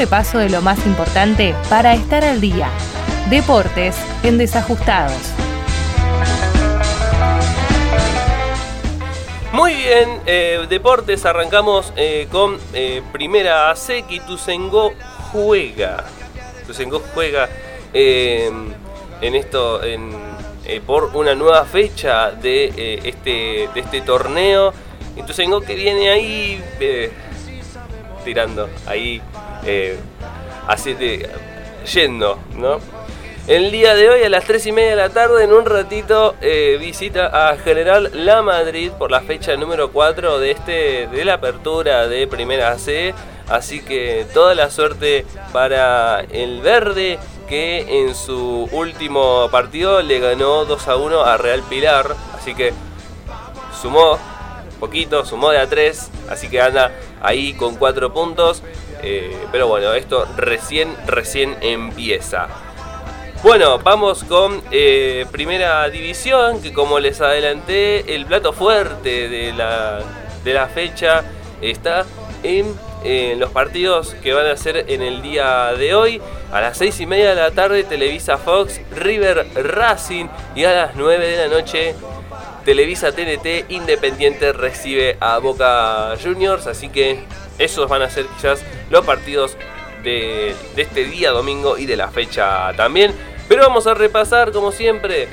repaso de lo más importante para estar al día. Deportes en Desajustados. Muy bien, eh, deportes, arrancamos eh, con eh, primera AC, Tusengo juega. Tusengo juega en esto, en, por una nueva fecha de, este, de este torneo. Y Tusengo que viene ahí tirando, ahí así de, yendo, ¿no? El día de hoy a las 3 y media de la tarde, en un ratito, eh, visita a General La Madrid por la fecha número 4 de, este, de la apertura de Primera C. Así que toda la suerte para el verde que en su último partido le ganó 2 a 1 a Real Pilar. Así que sumó poquito, sumó de a 3. Así que anda ahí con 4 puntos. Eh, pero bueno, esto recién, recién empieza. Bueno, vamos con eh, Primera División, que como les adelanté, el plato fuerte de la, de la fecha está en, los partidos que van a ser en el día de hoy. A las 6 y media de la tarde, Televisa Fox, River Racing y a las 9 de la noche, Televisa TNT Independiente recibe a Boca Juniors. Así que esos van a ser quizás los partidos de, este día domingo y de la fecha también. Pero vamos a repasar, como siempre,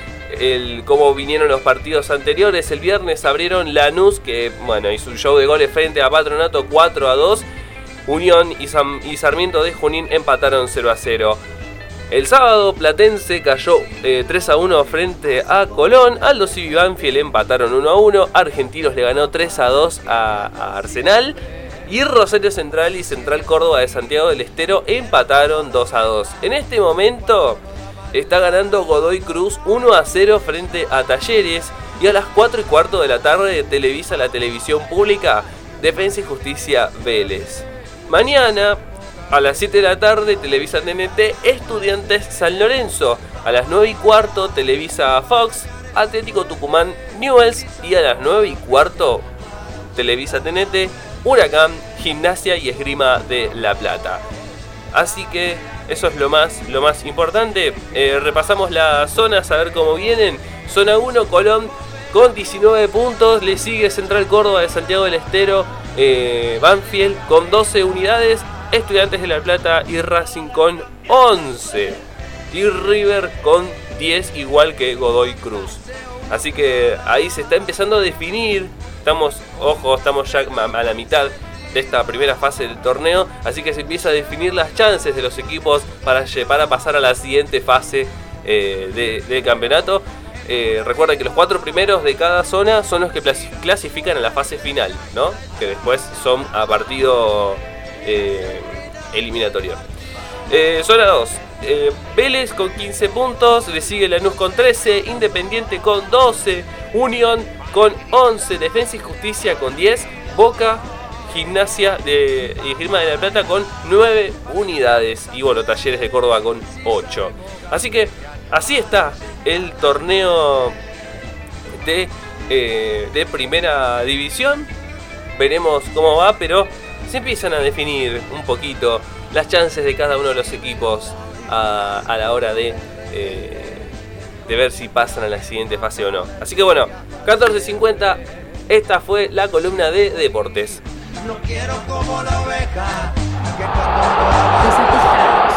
cómo vinieron los partidos anteriores. El viernes abrieron Lanús, que bueno, hizo un show de goles frente a Patronato 4 a 2. Unión y, Sarmiento de Junín empataron 0 a 0. El sábado Platense cayó 3 eh, a 1 frente a Colón. Aldo y Banfield empataron 1 a 1. Argentinos le ganó 3 a 2 a, a Arsenal. Y Rosario Central y Central Córdoba de Santiago del Estero empataron 2 a 2. En este momento está ganando Godoy Cruz 1 a 0 frente a Talleres. Y a las 4 y cuarto de la tarde televisa la televisión pública Defensa y Justicia Vélez. Mañana a las 7 de la tarde televisa TNT Estudiantes San Lorenzo. A las 9 y cuarto televisa Fox Atlético Tucumán Newells. Y a las 9 y cuarto televisa TNT Huracán Gimnasia y Esgrima de La Plata. Así que eso es lo más, lo más importante. Eh, repasamos las zonas a ver cómo vienen. Zona 1, Colón con 19 puntos. Le sigue Central Córdoba de Santiago del Estero. Eh, Banfield con 12 unidades. Estudiantes de La Plata y Racing con 11. Y River con 10 igual que Godoy Cruz. Así que ahí se está empezando a definir. Estamos, ojo, estamos ya a la mitad de esta primera fase del torneo, así que se empieza a definir las chances de los equipos para, para pasar a la siguiente fase eh, del campeonato. Eh, recuerda que los cuatro primeros de cada zona son los que clasifican a la fase final, ¿no? Que después son a partido eh, eliminatorio. zona 2. Vélez con 15 puntos, le sigue Lanús con 13, Independiente con 12, Unión con 11, Defensa y Justicia con 10, Boca Gimnasia de, y Girma de la Plata con 9 unidades. Y bueno, Talleres de Córdoba con 8. Así que así está el torneo de, eh, de primera división. Veremos cómo va, pero se empiezan a definir un poquito las chances de cada uno de los equipos a, la hora eh, de, ver si pasan a la siguiente fase o no. Así que bueno, 14.50, esta fue la columna de deportes. Quiero como la oveja, que.